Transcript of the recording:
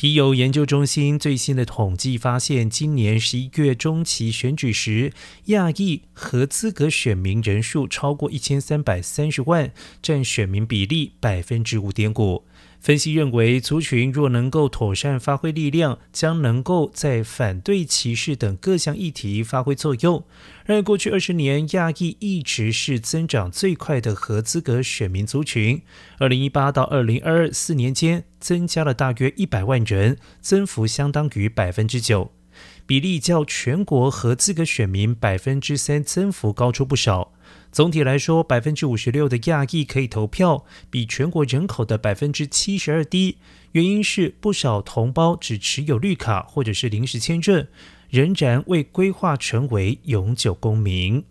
皮尤研究中心最新的统计发现，今年十一月中期选举时，亚裔合资格选民人数超过一千三百三十万，占选民比例百分之五点五。分析认为，族群若能够妥善发挥力量，将能够在反对歧视等各项议题发挥作用。而过去二十年，亚裔一直是增长最快的合资格选民族群。二零一八到二零二四年间，增加了大约一百万人，增幅相当于百分之九，比例较全国合资格选民百分之三增幅高出不少。总体来说，百分之五十六的亚裔可以投票，比全国人口的百分之七十二低。原因是不少同胞只持有绿卡或者是临时签证，仍然未规划成为永久公民。